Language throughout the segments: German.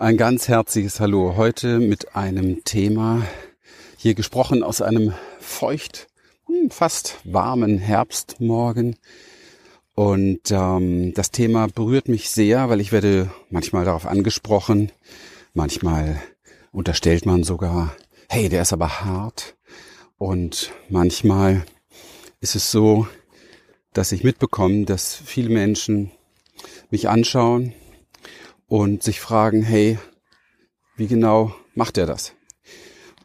Ein ganz herzliches Hallo. Heute mit einem Thema, hier gesprochen aus einem feucht, hm, fast warmen Herbstmorgen. Und ähm, das Thema berührt mich sehr, weil ich werde manchmal darauf angesprochen, manchmal unterstellt man sogar, hey, der ist aber hart. Und manchmal ist es so, dass ich mitbekomme, dass viele Menschen mich anschauen und sich fragen, hey, wie genau macht er das?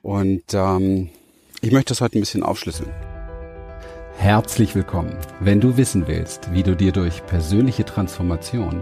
Und ähm, ich möchte das heute ein bisschen aufschlüsseln. Herzlich willkommen. Wenn du wissen willst, wie du dir durch persönliche Transformation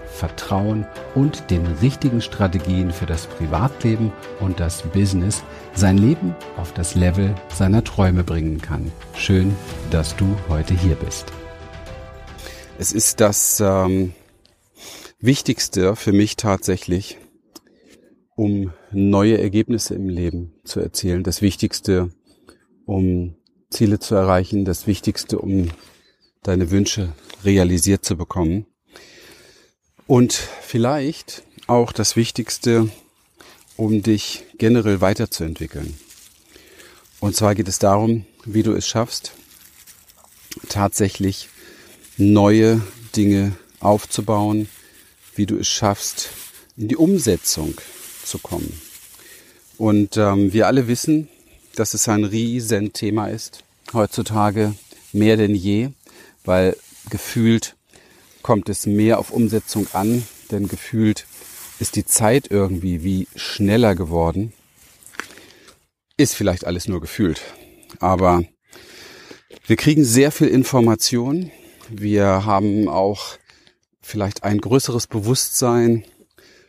Vertrauen und den richtigen Strategien für das Privatleben und das Business sein Leben auf das Level seiner Träume bringen kann. Schön, dass du heute hier bist. Es ist das ähm, Wichtigste für mich tatsächlich, um neue Ergebnisse im Leben zu erzielen. Das Wichtigste, um Ziele zu erreichen. Das Wichtigste, um deine Wünsche realisiert zu bekommen. Und vielleicht auch das Wichtigste, um dich generell weiterzuentwickeln. Und zwar geht es darum, wie du es schaffst, tatsächlich neue Dinge aufzubauen, wie du es schaffst, in die Umsetzung zu kommen. Und ähm, wir alle wissen, dass es ein Riesenthema ist, heutzutage mehr denn je, weil gefühlt kommt es mehr auf Umsetzung an, denn gefühlt ist die Zeit irgendwie wie schneller geworden. Ist vielleicht alles nur gefühlt, aber wir kriegen sehr viel Information. Wir haben auch vielleicht ein größeres Bewusstsein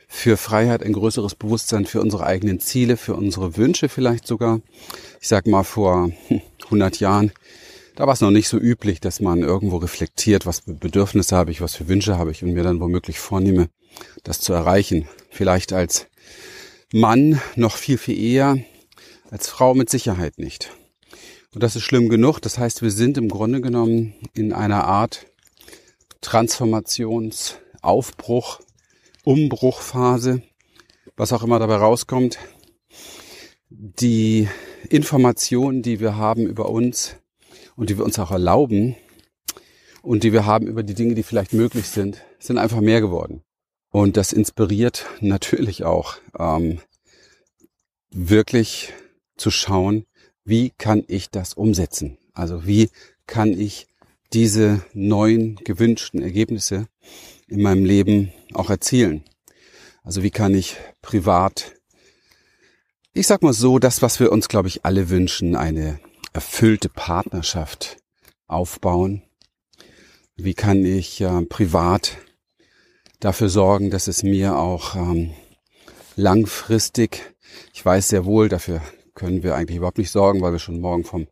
für Freiheit, ein größeres Bewusstsein für unsere eigenen Ziele, für unsere Wünsche vielleicht sogar. Ich sag mal vor 100 Jahren, da war es noch nicht so üblich, dass man irgendwo reflektiert, was für Bedürfnisse habe ich, was für Wünsche habe ich und mir dann womöglich vornehme, das zu erreichen. Vielleicht als Mann noch viel, viel eher, als Frau mit Sicherheit nicht. Und das ist schlimm genug. Das heißt, wir sind im Grunde genommen in einer Art Transformationsaufbruch Umbruchphase, was auch immer dabei rauskommt. Die Informationen, die wir haben über uns und die wir uns auch erlauben und die wir haben über die Dinge, die vielleicht möglich sind, sind einfach mehr geworden. Und das inspiriert natürlich auch, ähm, wirklich zu schauen, wie kann ich das umsetzen? Also wie kann ich diese neuen gewünschten Ergebnisse in meinem Leben auch erzielen. Also wie kann ich privat, ich sag mal so, das, was wir uns, glaube ich, alle wünschen, eine erfüllte Partnerschaft aufbauen. Wie kann ich äh, privat dafür sorgen, dass es mir auch ähm, langfristig, ich weiß sehr wohl, dafür können wir eigentlich überhaupt nicht sorgen, weil wir schon morgen vom,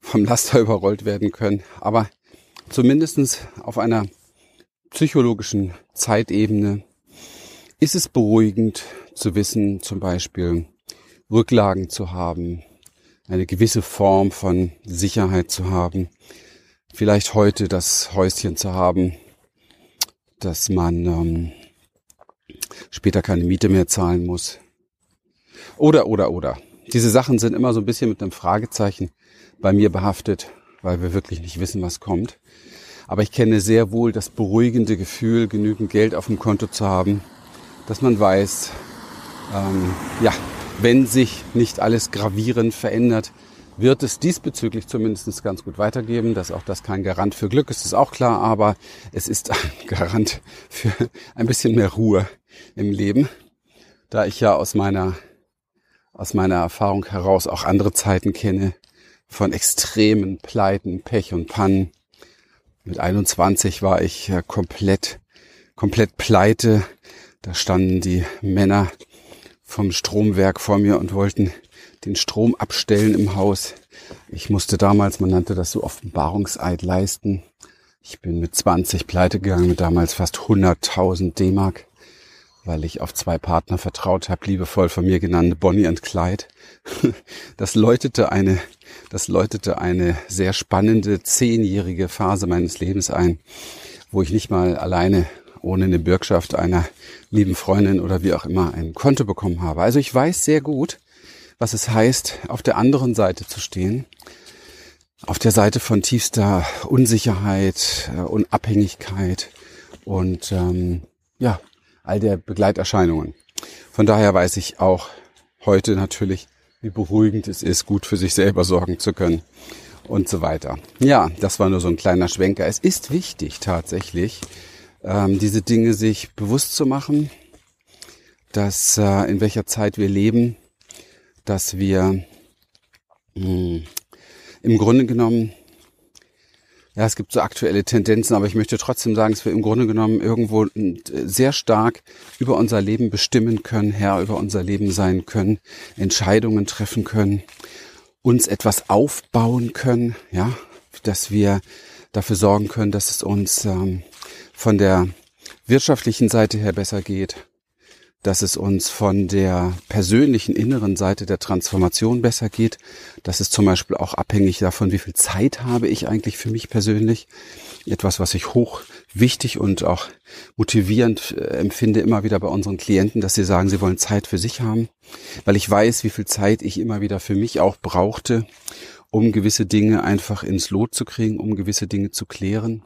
vom Laster überrollt werden können, aber zumindestens auf einer psychologischen Zeitebene ist es beruhigend zu wissen, zum Beispiel Rücklagen zu haben, eine gewisse Form von Sicherheit zu haben, vielleicht heute das Häuschen zu haben, dass man ähm, später keine Miete mehr zahlen muss. Oder, oder, oder. Diese Sachen sind immer so ein bisschen mit einem Fragezeichen bei mir behaftet, weil wir wirklich nicht wissen, was kommt. Aber ich kenne sehr wohl das beruhigende Gefühl, genügend Geld auf dem Konto zu haben, dass man weiß, ähm, ja, wenn sich nicht alles gravierend verändert, wird es diesbezüglich zumindest ganz gut weitergeben. Dass auch das kein Garant für Glück ist, ist auch klar, aber es ist ein Garant für ein bisschen mehr Ruhe im Leben, da ich ja aus meiner, aus meiner Erfahrung heraus auch andere Zeiten kenne von extremen Pleiten, Pech und Pannen, mit 21 war ich ja komplett, komplett pleite. Da standen die Männer vom Stromwerk vor mir und wollten den Strom abstellen im Haus. Ich musste damals, man nannte das so Offenbarungseid leisten. Ich bin mit 20 pleite gegangen, mit damals fast 100.000 D-Mark, weil ich auf zwei Partner vertraut habe, liebevoll von mir genannte Bonnie und Clyde. Das läutete eine, das läutete eine sehr spannende zehnjährige Phase meines Lebens ein, wo ich nicht mal alleine ohne eine Bürgschaft einer lieben Freundin oder wie auch immer ein Konto bekommen habe. Also ich weiß sehr gut, was es heißt, auf der anderen Seite zu stehen auf der Seite von tiefster Unsicherheit, äh, Unabhängigkeit und ähm, ja, all der Begleiterscheinungen. Von daher weiß ich auch heute natürlich, wie beruhigend es ist, gut für sich selber sorgen zu können und so weiter. Ja, das war nur so ein kleiner Schwenker. Es ist wichtig tatsächlich, ähm, diese Dinge sich bewusst zu machen, dass äh, in welcher Zeit wir leben, dass wir mh, hm, im Grunde genommen, ja, es gibt so aktuelle Tendenzen, aber ich möchte trotzdem sagen, dass wir im Grunde genommen irgendwo äh, sehr stark über unser Leben bestimmen können, Herr über unser Leben sein können, Entscheidungen treffen können, uns etwas aufbauen können, ja, dass wir dafür sorgen können, dass es uns ähm, von der wirtschaftlichen Seite her besser geht, dass es uns von der persönlichen inneren Seite der Transformation besser geht. Das ist zum Beispiel auch abhängig davon, wie viel Zeit habe ich eigentlich für mich persönlich. Etwas, was ich hoch wichtig und auch motivierend äh, empfinde immer wieder bei unseren Klienten, dass sie sagen, sie wollen Zeit für sich haben, weil ich weiß, wie viel Zeit ich immer wieder für mich auch brauchte, um gewisse Dinge einfach ins Lot zu kriegen, um gewisse Dinge zu klären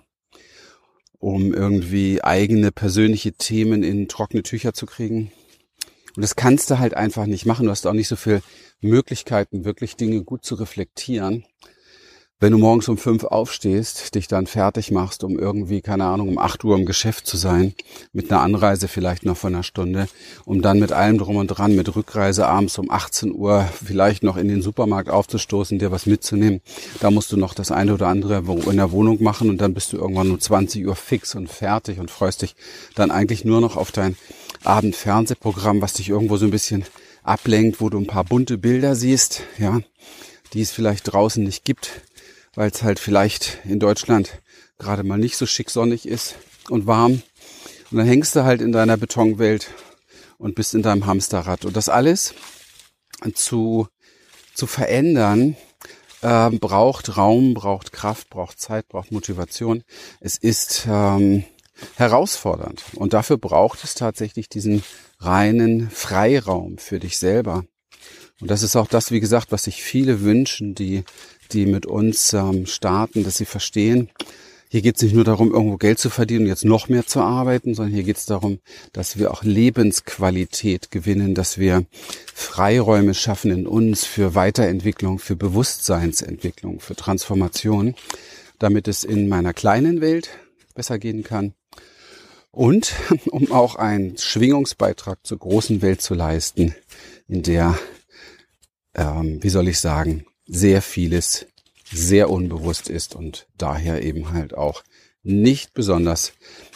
um irgendwie eigene persönliche Themen in trockene Tücher zu kriegen. Und das kannst du halt einfach nicht machen. Du hast auch nicht so viel Möglichkeiten, wirklich Dinge gut zu reflektieren wenn du morgens um fünf aufstehst, dich dann fertig machst, um irgendwie, keine Ahnung, um acht Uhr im Geschäft zu sein, mit einer Anreise vielleicht noch von einer Stunde, um dann mit allem drum und dran, mit Rückreise abends um 18 Uhr vielleicht noch in den Supermarkt aufzustoßen, dir was mitzunehmen. Da musst du noch das eine oder andere in der Wohnung machen und dann bist du irgendwann um 20 Uhr fix und fertig und freust dich dann eigentlich nur noch auf dein Abendfernsehprogramm, was dich irgendwo so ein bisschen ablenkt, wo du ein paar bunte Bilder siehst, ja, die es vielleicht draußen nicht gibt weil es halt vielleicht in Deutschland gerade mal nicht so schick sonnig ist und warm. Und dann hängst du halt in deiner Betonwelt und bist in deinem Hamsterrad. Und das alles zu, zu verändern, äh, braucht Raum, braucht Kraft, braucht Zeit, braucht Motivation. Es ist ähm, herausfordernd. Und dafür braucht es tatsächlich diesen reinen Freiraum für dich selber. Und das ist auch das, wie gesagt, was sich viele wünschen, die die mit uns ähm, starten, dass sie verstehen, hier geht es nicht nur darum, irgendwo Geld zu verdienen und jetzt noch mehr zu arbeiten, sondern hier geht es darum, dass wir auch Lebensqualität gewinnen, dass wir Freiräume schaffen in uns für Weiterentwicklung, für Bewusstseinsentwicklung, für Transformation, damit es in meiner kleinen Welt besser gehen kann. Und um auch einen Schwingungsbeitrag zur großen Welt zu leisten, in der, ähm, wie soll ich sagen, sehr vieles sehr unbewusst ist und daher eben halt auch nicht besonders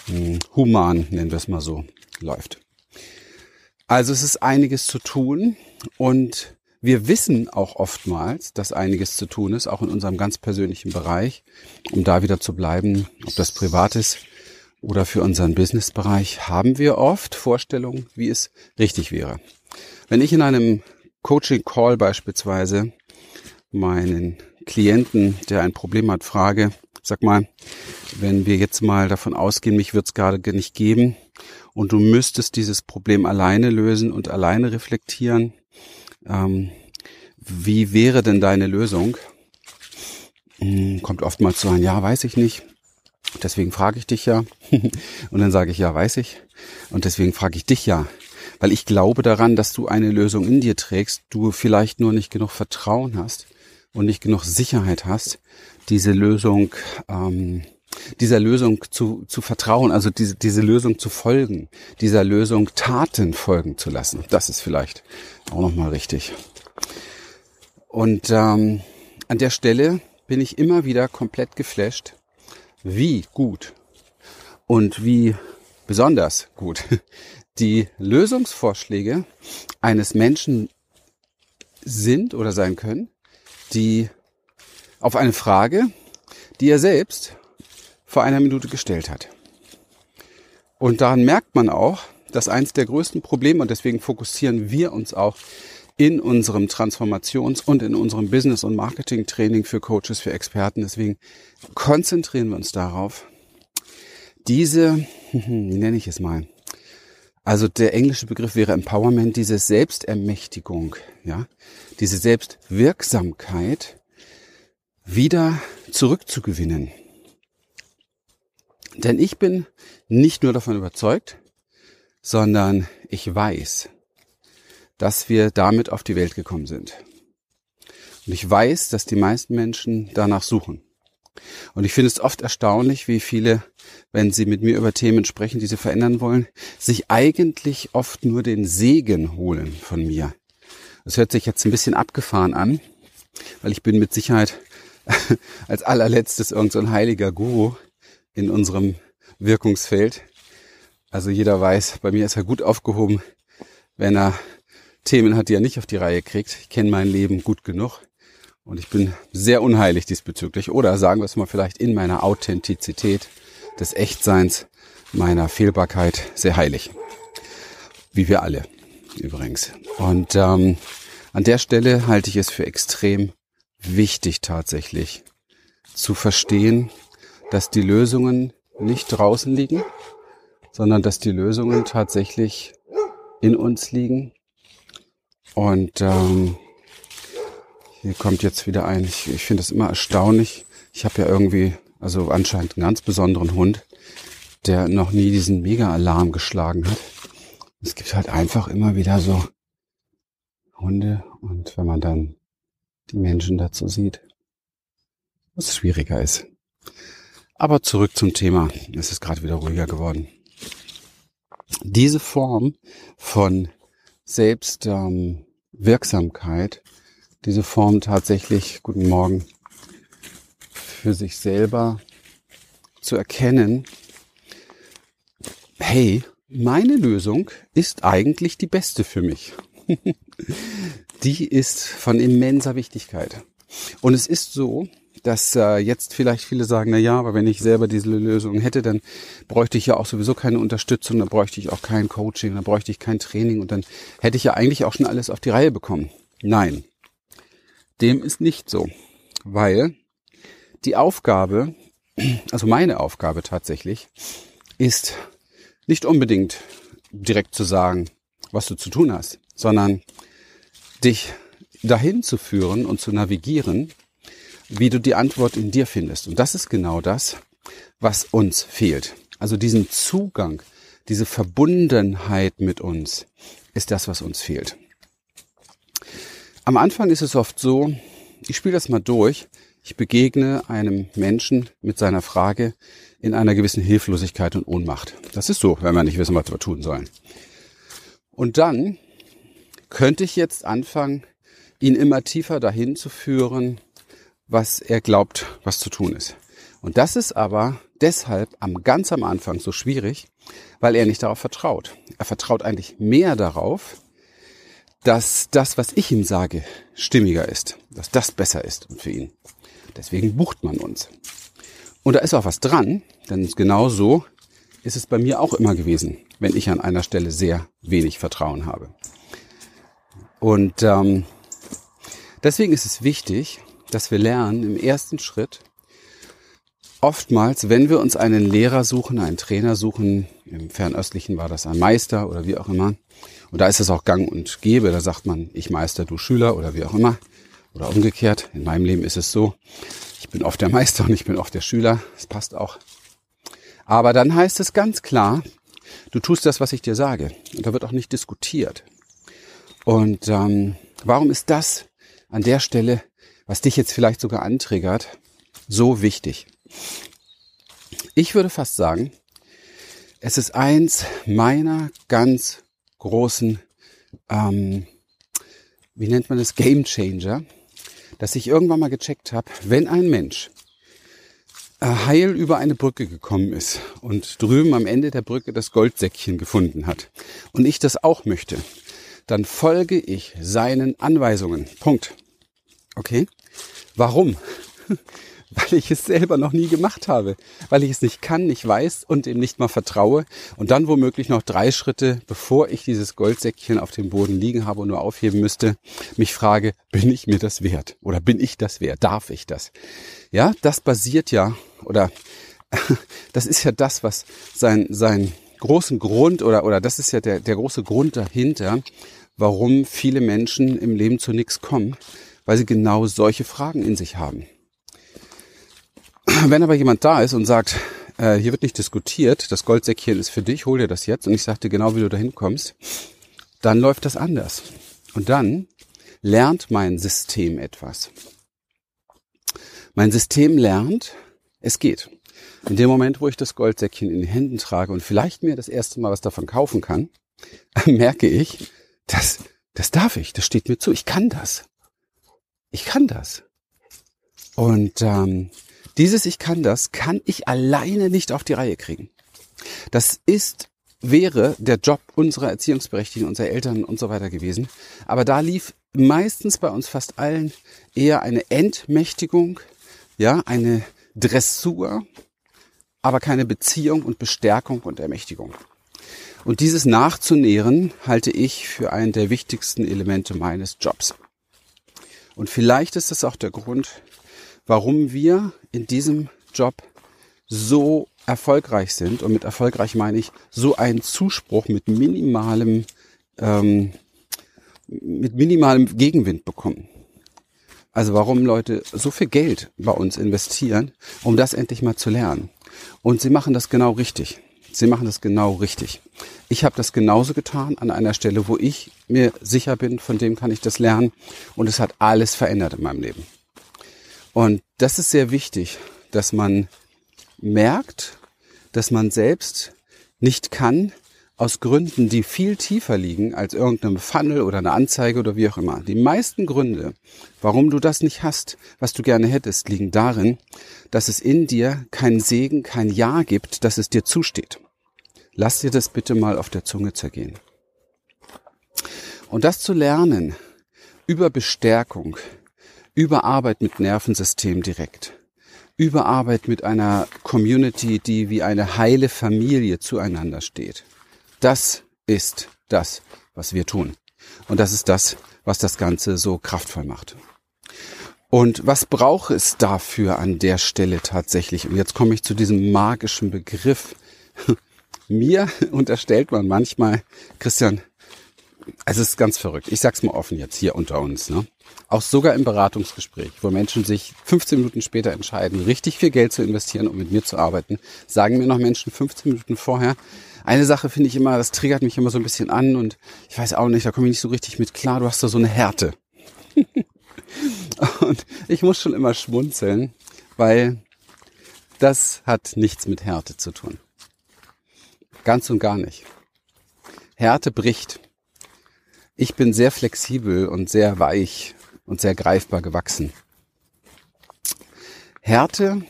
hm, human, nennen wir es mal so, läuft. Also es ist einiges zu tun und wir wissen auch oftmals, dass einiges zu tun ist, auch in unserem ganz persönlichen Bereich, um da wieder zu bleiben, ob das privat ist oder für unseren Businessbereich, haben wir oft Vorstellungen, wie es richtig wäre. Wenn ich in einem Coaching-Call beispielsweise meinen Klienten, der ein Problem hat, frage, sag mal, wenn wir jetzt mal davon ausgehen, mich wird es gerade nicht geben und du müsstest dieses Problem alleine lösen und alleine reflektieren, ähm, wie wäre denn deine Lösung? Hm, kommt oftmals so ein Ja, weiß ich nicht. Deswegen frage ich dich ja. und dann sage ich Ja, weiß ich. Und deswegen frage ich dich ja. Weil ich glaube daran, dass du eine Lösung in dir trägst, du vielleicht nur nicht genug Vertrauen hast und nicht genug Sicherheit hast, diese Lösung, ähm, dieser Lösung zu, zu vertrauen, also diese, diese Lösung zu folgen, dieser Lösung Taten folgen zu lassen. Das ist vielleicht auch nochmal richtig. Und ähm, an der Stelle bin ich immer wieder komplett geflasht, wie gut und wie besonders gut die Lösungsvorschläge eines Menschen sind oder sein können, die auf eine Frage, die er selbst vor einer Minute gestellt hat. Und daran merkt man auch, dass eins der größten Probleme, und deswegen fokussieren wir uns auch in unserem Transformations- und in unserem Business- und Marketing-Training für Coaches, für Experten. Deswegen konzentrieren wir uns darauf, diese, wie nenne ich es mal, also der englische Begriff wäre Empowerment, diese Selbstermächtigung, ja, diese Selbstwirksamkeit wieder zurückzugewinnen. Denn ich bin nicht nur davon überzeugt, sondern ich weiß, dass wir damit auf die Welt gekommen sind. Und ich weiß, dass die meisten Menschen danach suchen. Und ich finde es oft erstaunlich, wie viele, wenn sie mit mir über Themen sprechen, die sie verändern wollen, sich eigentlich oft nur den Segen holen von mir. Das hört sich jetzt ein bisschen abgefahren an, weil ich bin mit Sicherheit als allerletztes irgendein so heiliger Guru in unserem Wirkungsfeld. Also jeder weiß, bei mir ist er gut aufgehoben, wenn er Themen hat, die er nicht auf die Reihe kriegt. Ich kenne mein Leben gut genug und ich bin sehr unheilig diesbezüglich. Oder sagen wir es mal vielleicht in meiner Authentizität des Echtseins, meiner Fehlbarkeit sehr heilig. Wie wir alle übrigens. Und ähm, an der Stelle halte ich es für extrem wichtig tatsächlich zu verstehen, dass die Lösungen nicht draußen liegen, sondern dass die Lösungen tatsächlich in uns liegen und ähm, hier kommt jetzt wieder ein. Ich, ich finde es immer erstaunlich. Ich habe ja irgendwie, also anscheinend einen ganz besonderen Hund, der noch nie diesen Mega-Alarm geschlagen hat. Es gibt halt einfach immer wieder so Hunde und wenn man dann die Menschen dazu sieht, was schwieriger ist. Aber zurück zum Thema. Es ist gerade wieder ruhiger geworden. Diese Form von Selbstwirksamkeit, ähm, diese Form tatsächlich, guten Morgen, für sich selber zu erkennen, hey, meine Lösung ist eigentlich die beste für mich. die ist von immenser Wichtigkeit. Und es ist so, dass äh, jetzt vielleicht viele sagen, na ja, aber wenn ich selber diese Lösung hätte, dann bräuchte ich ja auch sowieso keine Unterstützung, dann bräuchte ich auch kein Coaching, dann bräuchte ich kein Training und dann hätte ich ja eigentlich auch schon alles auf die Reihe bekommen. Nein, dem ist nicht so, weil die Aufgabe, also meine Aufgabe tatsächlich, ist nicht unbedingt direkt zu sagen, was du zu tun hast, sondern dich dahin zu führen und zu navigieren, wie du die Antwort in dir findest. Und das ist genau das, was uns fehlt. Also diesen Zugang, diese Verbundenheit mit uns ist das, was uns fehlt. Am Anfang ist es oft so, ich spiele das mal durch, ich begegne einem Menschen mit seiner Frage in einer gewissen Hilflosigkeit und Ohnmacht. Das ist so, wenn wir nicht wissen, was wir tun sollen. Und dann könnte ich jetzt anfangen, ihn immer tiefer dahin zu führen, was er glaubt, was zu tun ist. Und das ist aber deshalb am ganz am Anfang so schwierig, weil er nicht darauf vertraut. Er vertraut eigentlich mehr darauf, dass das, was ich ihm sage, stimmiger ist, dass das besser ist für ihn. Deswegen bucht man uns. Und da ist auch was dran, denn genau so ist es bei mir auch immer gewesen, wenn ich an einer Stelle sehr wenig Vertrauen habe. Und ähm, deswegen ist es wichtig, dass wir lernen im ersten Schritt, oftmals, wenn wir uns einen Lehrer suchen, einen Trainer suchen, im Fernöstlichen war das ein Meister oder wie auch immer, und da ist es auch gang und gäbe, da sagt man, ich Meister, du Schüler oder wie auch immer, oder umgekehrt. In meinem Leben ist es so, ich bin oft der Meister und ich bin oft der Schüler, das passt auch. Aber dann heißt es ganz klar, du tust das, was ich dir sage. Und da wird auch nicht diskutiert. Und ähm, warum ist das an der Stelle was dich jetzt vielleicht sogar antriggert, so wichtig. Ich würde fast sagen, es ist eins meiner ganz großen, ähm, wie nennt man das, Game Changer, dass ich irgendwann mal gecheckt habe, wenn ein Mensch äh, heil über eine Brücke gekommen ist und drüben am Ende der Brücke das Goldsäckchen gefunden hat und ich das auch möchte, dann folge ich seinen Anweisungen. Punkt. Okay? Warum? weil ich es selber noch nie gemacht habe, weil ich es nicht kann, nicht weiß und dem nicht mal vertraue und dann womöglich noch drei Schritte, bevor ich dieses Goldsäckchen auf dem Boden liegen habe und nur aufheben müsste, mich frage, bin ich mir das wert oder bin ich das wert? Darf ich das? Ja, das basiert ja oder das ist ja das, was sein, sein großen Grund oder, oder das ist ja der, der große Grund dahinter, warum viele Menschen im Leben zu nichts kommen, weil sie genau solche Fragen in sich haben. Wenn aber jemand da ist und sagt, äh, hier wird nicht diskutiert, das Goldsäckchen ist für dich, hol dir das jetzt und ich sagte genau, wie du dahin kommst, dann läuft das anders. Und dann lernt mein System etwas. Mein System lernt, es geht. In dem Moment, wo ich das Goldsäckchen in den Händen trage und vielleicht mir das erste Mal was davon kaufen kann, merke ich, das, das darf ich, das steht mir zu, ich kann das. Ich kann das. Und ähm, dieses Ich kann das, kann ich alleine nicht auf die Reihe kriegen. Das ist, wäre der Job unserer Erziehungsberechtigten, unserer Eltern und so weiter gewesen. Aber da lief meistens bei uns fast allen eher eine Entmächtigung, ja, eine Dressur, aber keine Beziehung und Bestärkung und Ermächtigung. Und dieses nachzunähren halte ich für einen der wichtigsten Elemente meines Jobs. Und vielleicht ist das auch der Grund, warum wir in diesem Job so erfolgreich sind. Und mit erfolgreich meine ich so einen Zuspruch mit minimalem, ähm, mit minimalem Gegenwind bekommen. Also warum Leute so viel Geld bei uns investieren, um das endlich mal zu lernen. Und sie machen das genau richtig. Sie machen das genau richtig. Ich habe das genauso getan an einer Stelle, wo ich mir sicher bin, von dem kann ich das lernen. Und es hat alles verändert in meinem Leben. Und das ist sehr wichtig, dass man merkt, dass man selbst nicht kann, aus Gründen, die viel tiefer liegen als irgendeinem Funnel oder eine Anzeige oder wie auch immer. Die meisten Gründe, warum du das nicht hast, was du gerne hättest, liegen darin, dass es in dir keinen Segen, kein Ja gibt, dass es dir zusteht. Lass dir das bitte mal auf der Zunge zergehen. Und das zu lernen über Bestärkung, über Arbeit mit Nervensystem direkt, über Arbeit mit einer Community, die wie eine heile Familie zueinander steht. Das ist das, was wir tun. Und das ist das, was das Ganze so kraftvoll macht. Und was braucht es dafür an der Stelle tatsächlich? Und jetzt komme ich zu diesem magischen Begriff. Mir unterstellt man manchmal, Christian, es ist ganz verrückt. Ich sag's mal offen jetzt hier unter uns, ne? Auch sogar im Beratungsgespräch, wo Menschen sich 15 Minuten später entscheiden, richtig viel Geld zu investieren, um mit mir zu arbeiten, sagen mir noch Menschen 15 Minuten vorher, eine Sache finde ich immer, das triggert mich immer so ein bisschen an und ich weiß auch nicht, da komme ich nicht so richtig mit klar, du hast da so eine Härte. und ich muss schon immer schmunzeln, weil das hat nichts mit Härte zu tun. Ganz und gar nicht. Härte bricht. Ich bin sehr flexibel und sehr weich und sehr greifbar gewachsen. Härte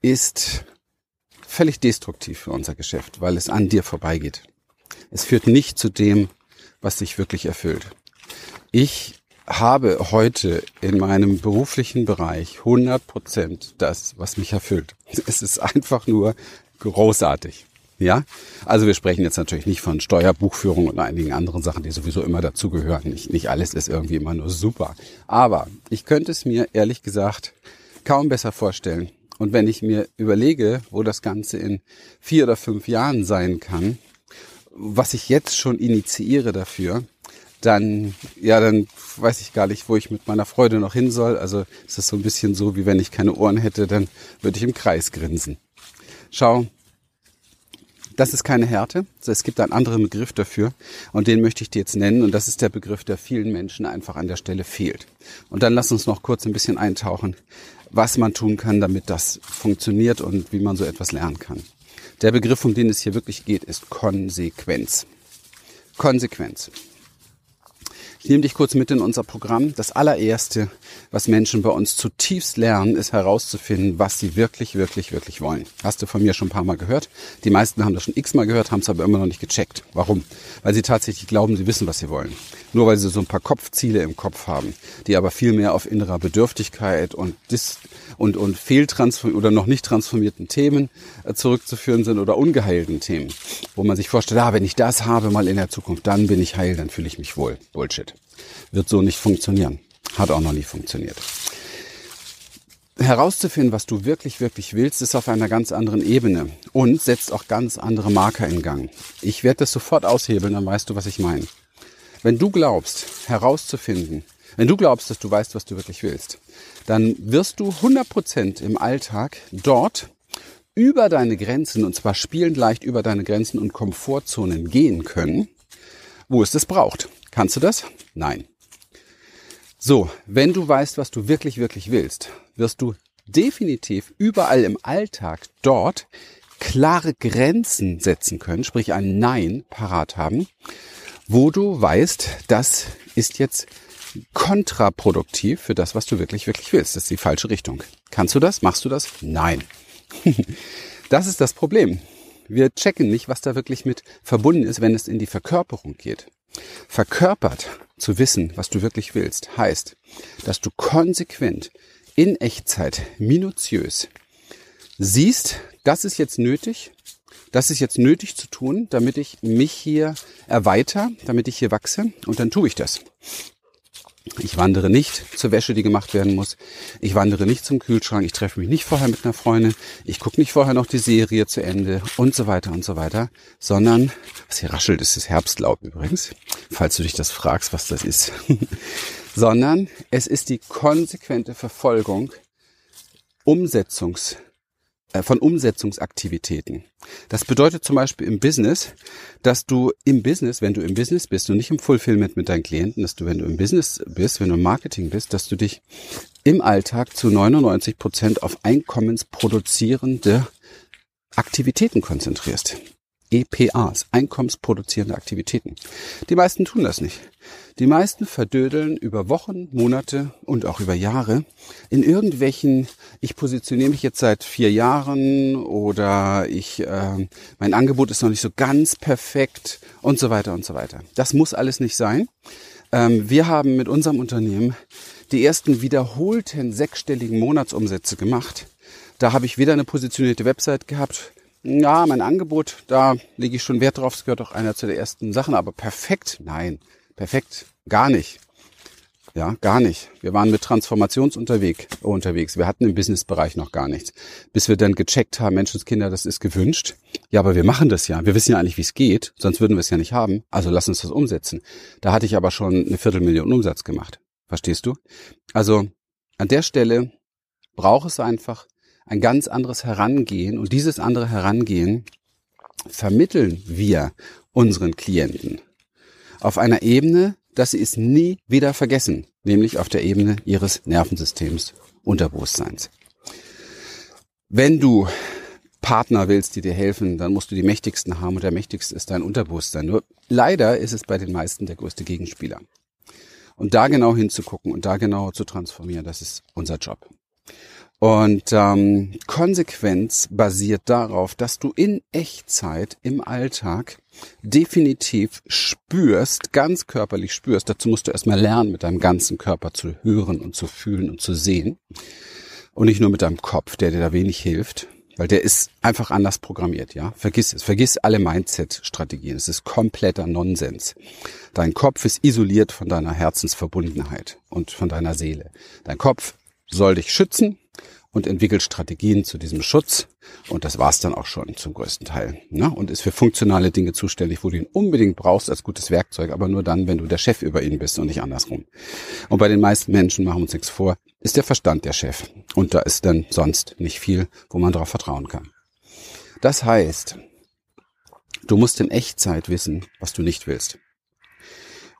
ist völlig destruktiv für unser Geschäft, weil es an dir vorbeigeht. Es führt nicht zu dem, was dich wirklich erfüllt. Ich habe heute in meinem beruflichen Bereich 100 Prozent das, was mich erfüllt. Es ist einfach nur großartig. Ja, also wir sprechen jetzt natürlich nicht von Steuerbuchführung und einigen anderen Sachen, die sowieso immer dazugehören. Nicht, nicht alles ist irgendwie immer nur super. Aber ich könnte es mir ehrlich gesagt kaum besser vorstellen. Und wenn ich mir überlege, wo das Ganze in vier oder fünf Jahren sein kann, was ich jetzt schon initiiere dafür, dann, ja, dann weiß ich gar nicht, wo ich mit meiner Freude noch hin soll. Also es ist so ein bisschen so, wie wenn ich keine Ohren hätte, dann würde ich im Kreis grinsen. Schau, das ist keine Härte. Es gibt einen anderen Begriff dafür und den möchte ich dir jetzt nennen und das ist der Begriff, der vielen Menschen einfach an der Stelle fehlt. Und dann lass uns noch kurz ein bisschen eintauchen, was man tun kann, damit das funktioniert und wie man so etwas lernen kann. Der Begriff, um den es hier wirklich geht, ist Konsequenz. Konsequenz. Ich nehme dich kurz mit in unser Programm. Das allererste, was Menschen bei uns zutiefst lernen, ist herauszufinden, was sie wirklich, wirklich, wirklich wollen. Hast du von mir schon ein paar Mal gehört? Die meisten haben das schon x-mal gehört, haben es aber immer noch nicht gecheckt. Warum? Weil sie tatsächlich glauben, sie wissen, was sie wollen. Nur weil sie so ein paar Kopfziele im Kopf haben, die aber viel mehr auf innerer Bedürftigkeit und, Dis und, und fehltransform oder noch nicht transformierten Themen äh, zurückzuführen sind oder ungeheilten Themen, wo man sich vorstellt, ah, wenn ich das habe mal in der Zukunft, dann bin ich heil, dann fühle ich mich wohl. Bullshit. Wird so nicht funktionieren. Hat auch noch nie funktioniert. Herauszufinden, was du wirklich, wirklich willst, ist auf einer ganz anderen Ebene und setzt auch ganz andere Marker in Gang. Ich werde das sofort aushebeln, dann weißt du, was ich meine. Wenn du glaubst, herauszufinden, wenn du glaubst, dass du weißt, was du wirklich willst, dann wirst du 100% im Alltag dort über deine Grenzen, und zwar spielend leicht über deine Grenzen und Komfortzonen gehen können, wo es das braucht. Kannst du das? Nein. So, wenn du weißt, was du wirklich, wirklich willst, wirst du definitiv überall im Alltag dort klare Grenzen setzen können, sprich ein Nein parat haben, wo du weißt, das ist jetzt kontraproduktiv für das, was du wirklich, wirklich willst. Das ist die falsche Richtung. Kannst du das? Machst du das? Nein. das ist das Problem. Wir checken nicht, was da wirklich mit verbunden ist, wenn es in die Verkörperung geht. Verkörpert zu wissen, was du wirklich willst, heißt, dass du konsequent in Echtzeit, minutiös siehst, das ist jetzt nötig, das ist jetzt nötig zu tun, damit ich mich hier erweitere, damit ich hier wachse und dann tue ich das. Ich wandere nicht zur Wäsche, die gemacht werden muss. Ich wandere nicht zum Kühlschrank. Ich treffe mich nicht vorher mit einer Freundin. Ich gucke nicht vorher noch die Serie zu Ende und so weiter und so weiter. Sondern, was hier raschelt, ist das Herbstlaub übrigens, falls du dich das fragst, was das ist. sondern es ist die konsequente Verfolgung Umsetzungs von Umsetzungsaktivitäten. Das bedeutet zum Beispiel im Business, dass du im Business, wenn du im Business bist und nicht im Fulfillment mit deinen Klienten, dass du, wenn du im Business bist, wenn du im Marketing bist, dass du dich im Alltag zu 99 Prozent auf einkommensproduzierende Aktivitäten konzentrierst. EPAs, einkommensproduzierende Aktivitäten. Die meisten tun das nicht. Die meisten verdödeln über Wochen, Monate und auch über Jahre in irgendwelchen, ich positioniere mich jetzt seit vier Jahren oder ich, äh, mein Angebot ist noch nicht so ganz perfekt und so weiter und so weiter. Das muss alles nicht sein. Ähm, wir haben mit unserem Unternehmen die ersten wiederholten sechsstelligen Monatsumsätze gemacht. Da habe ich weder eine positionierte Website gehabt, ja, mein Angebot, da lege ich schon Wert drauf. Es gehört auch einer zu der ersten Sachen, aber perfekt, nein, perfekt, gar nicht. Ja, gar nicht. Wir waren mit Transformationsunterwegs unterwegs. Wir hatten im Businessbereich noch gar nichts. Bis wir dann gecheckt haben, Menschenskinder, das ist gewünscht. Ja, aber wir machen das ja. Wir wissen ja eigentlich, wie es geht. Sonst würden wir es ja nicht haben. Also lass uns das umsetzen. Da hatte ich aber schon eine Viertelmillion Umsatz gemacht. Verstehst du? Also an der Stelle braucht es einfach ein ganz anderes Herangehen und dieses andere Herangehen vermitteln wir unseren Klienten auf einer Ebene, dass sie es nie wieder vergessen, nämlich auf der Ebene ihres Nervensystems, Unterbewusstseins. Wenn du Partner willst, die dir helfen, dann musst du die mächtigsten haben und der mächtigste ist dein Unterbewusstsein. Nur leider ist es bei den meisten der größte Gegenspieler. Und da genau hinzugucken und da genau zu transformieren, das ist unser Job. Und ähm, Konsequenz basiert darauf, dass du in Echtzeit im Alltag definitiv spürst, ganz körperlich spürst. Dazu musst du erstmal lernen, mit deinem ganzen Körper zu hören und zu fühlen und zu sehen. Und nicht nur mit deinem Kopf, der dir da wenig hilft, weil der ist einfach anders programmiert, ja. Vergiss es. Vergiss alle Mindset-Strategien. Es ist kompletter Nonsens. Dein Kopf ist isoliert von deiner Herzensverbundenheit und von deiner Seele. Dein Kopf soll dich schützen, und entwickelt Strategien zu diesem Schutz. Und das war's dann auch schon zum größten Teil. Ne? Und ist für funktionale Dinge zuständig, wo du ihn unbedingt brauchst als gutes Werkzeug, aber nur dann, wenn du der Chef über ihn bist und nicht andersrum. Und bei den meisten Menschen, machen wir uns nichts vor, ist der Verstand der Chef. Und da ist dann sonst nicht viel, wo man darauf vertrauen kann. Das heißt, du musst in Echtzeit wissen, was du nicht willst.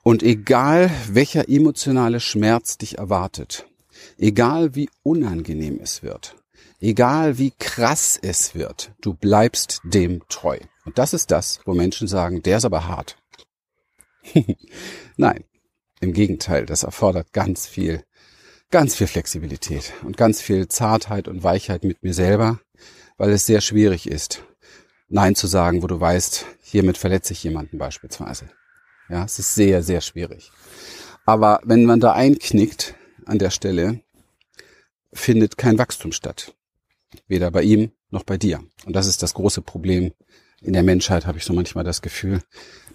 Und egal welcher emotionale Schmerz dich erwartet, Egal wie unangenehm es wird, egal wie krass es wird, du bleibst dem treu. Und das ist das, wo Menschen sagen, der ist aber hart. Nein, Im Gegenteil, das erfordert ganz viel, ganz viel Flexibilität und ganz viel Zartheit und Weichheit mit mir selber, weil es sehr schwierig ist, Nein zu sagen, wo du weißt, hiermit verletze ich jemanden beispielsweise. Ja, es ist sehr, sehr schwierig. Aber wenn man da einknickt an der Stelle, findet kein Wachstum statt. Weder bei ihm noch bei dir. Und das ist das große Problem in der Menschheit, habe ich so manchmal das Gefühl.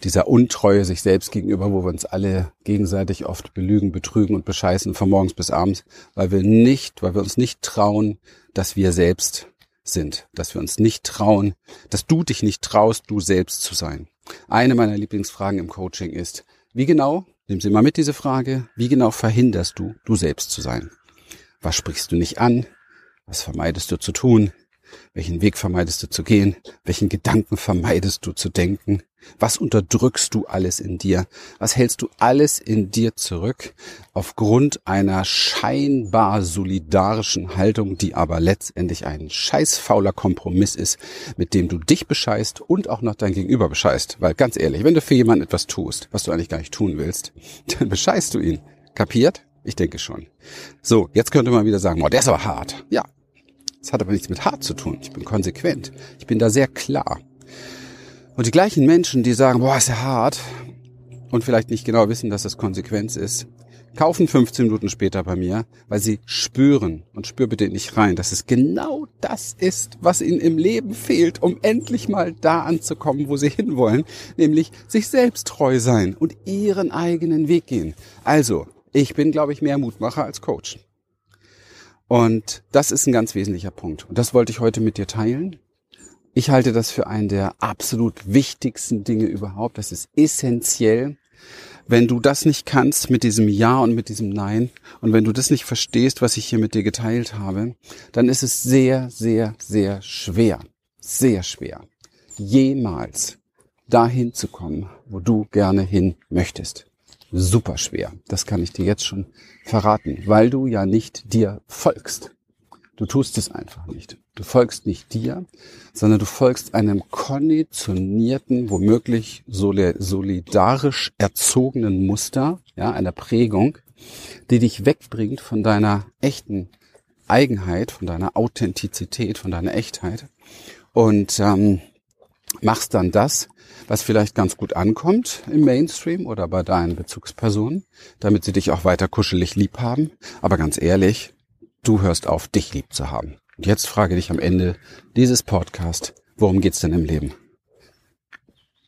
Dieser Untreue sich selbst gegenüber, wo wir uns alle gegenseitig oft belügen, betrügen und bescheißen von morgens bis abends, weil wir nicht, weil wir uns nicht trauen, dass wir selbst sind, dass wir uns nicht trauen, dass du dich nicht traust, du selbst zu sein. Eine meiner Lieblingsfragen im Coaching ist, wie genau, nimm sie mal mit diese Frage, wie genau verhinderst du, du selbst zu sein? Was sprichst du nicht an? Was vermeidest du zu tun? Welchen Weg vermeidest du zu gehen? Welchen Gedanken vermeidest du zu denken? Was unterdrückst du alles in dir? Was hältst du alles in dir zurück aufgrund einer scheinbar solidarischen Haltung, die aber letztendlich ein scheißfauler Kompromiss ist, mit dem du dich bescheißt und auch noch dein Gegenüber bescheißt? Weil ganz ehrlich, wenn du für jemanden etwas tust, was du eigentlich gar nicht tun willst, dann bescheißt du ihn. Kapiert? Ich denke schon. So, jetzt könnte man wieder sagen, boah, der ist aber hart. Ja, das hat aber nichts mit hart zu tun. Ich bin konsequent. Ich bin da sehr klar. Und die gleichen Menschen, die sagen, boah, ist ja hart und vielleicht nicht genau wissen, dass das Konsequenz ist, kaufen 15 Minuten später bei mir, weil sie spüren und spür bitte nicht rein, dass es genau das ist, was ihnen im Leben fehlt, um endlich mal da anzukommen, wo sie hinwollen, nämlich sich selbst treu sein und ihren eigenen Weg gehen. Also, ich bin, glaube ich, mehr Mutmacher als Coach. Und das ist ein ganz wesentlicher Punkt. Und das wollte ich heute mit dir teilen. Ich halte das für einen der absolut wichtigsten Dinge überhaupt. Das ist essentiell. Wenn du das nicht kannst mit diesem Ja und mit diesem Nein und wenn du das nicht verstehst, was ich hier mit dir geteilt habe, dann ist es sehr, sehr, sehr schwer, sehr schwer, jemals dahin zu kommen, wo du gerne hin möchtest super schwer. Das kann ich dir jetzt schon verraten, weil du ja nicht dir folgst. Du tust es einfach nicht. Du folgst nicht dir, sondern du folgst einem konditionierten, womöglich solidarisch erzogenen Muster, ja, einer Prägung, die dich wegbringt von deiner echten Eigenheit, von deiner Authentizität, von deiner Echtheit und ähm, machst dann das, was vielleicht ganz gut ankommt im Mainstream oder bei deinen Bezugspersonen, damit sie dich auch weiter kuschelig lieb haben. Aber ganz ehrlich, du hörst auf, dich lieb zu haben. Und jetzt frage dich am Ende dieses Podcast, worum geht's denn im Leben?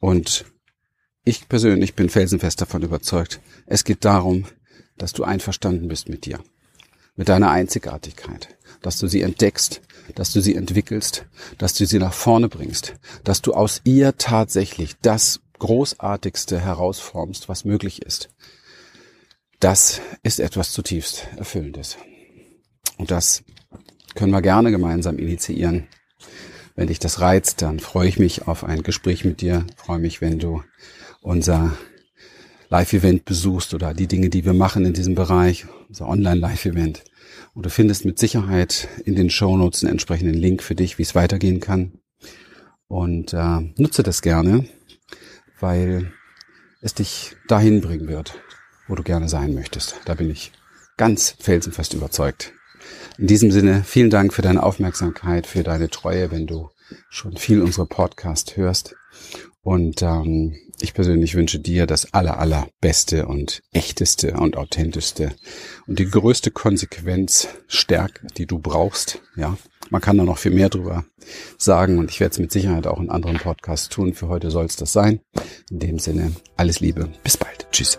Und ich persönlich bin felsenfest davon überzeugt, es geht darum, dass du einverstanden bist mit dir, mit deiner Einzigartigkeit, dass du sie entdeckst, dass du sie entwickelst, dass du sie nach vorne bringst, dass du aus ihr tatsächlich das Großartigste herausformst, was möglich ist. Das ist etwas zutiefst Erfüllendes. Und das können wir gerne gemeinsam initiieren. Wenn dich das reizt, dann freue ich mich auf ein Gespräch mit dir. freue mich, wenn du unser Live-Event besuchst oder die Dinge, die wir machen in diesem Bereich, unser Online-Live-Event. Und du findest mit Sicherheit in den Shownotes einen entsprechenden Link für dich, wie es weitergehen kann. Und äh, nutze das gerne, weil es dich dahin bringen wird, wo du gerne sein möchtest. Da bin ich ganz felsenfest überzeugt. In diesem Sinne, vielen Dank für deine Aufmerksamkeit, für deine Treue, wenn du schon viel unsere Podcast hörst. Und ähm, ich persönlich wünsche dir das aller, allerbeste und echteste und authentischste und die größte Konsequenz, Stärke, die du brauchst. Ja, man kann da noch viel mehr drüber sagen und ich werde es mit Sicherheit auch in anderen Podcasts tun. Für heute soll es das sein. In dem Sinne, alles Liebe. Bis bald. Tschüss.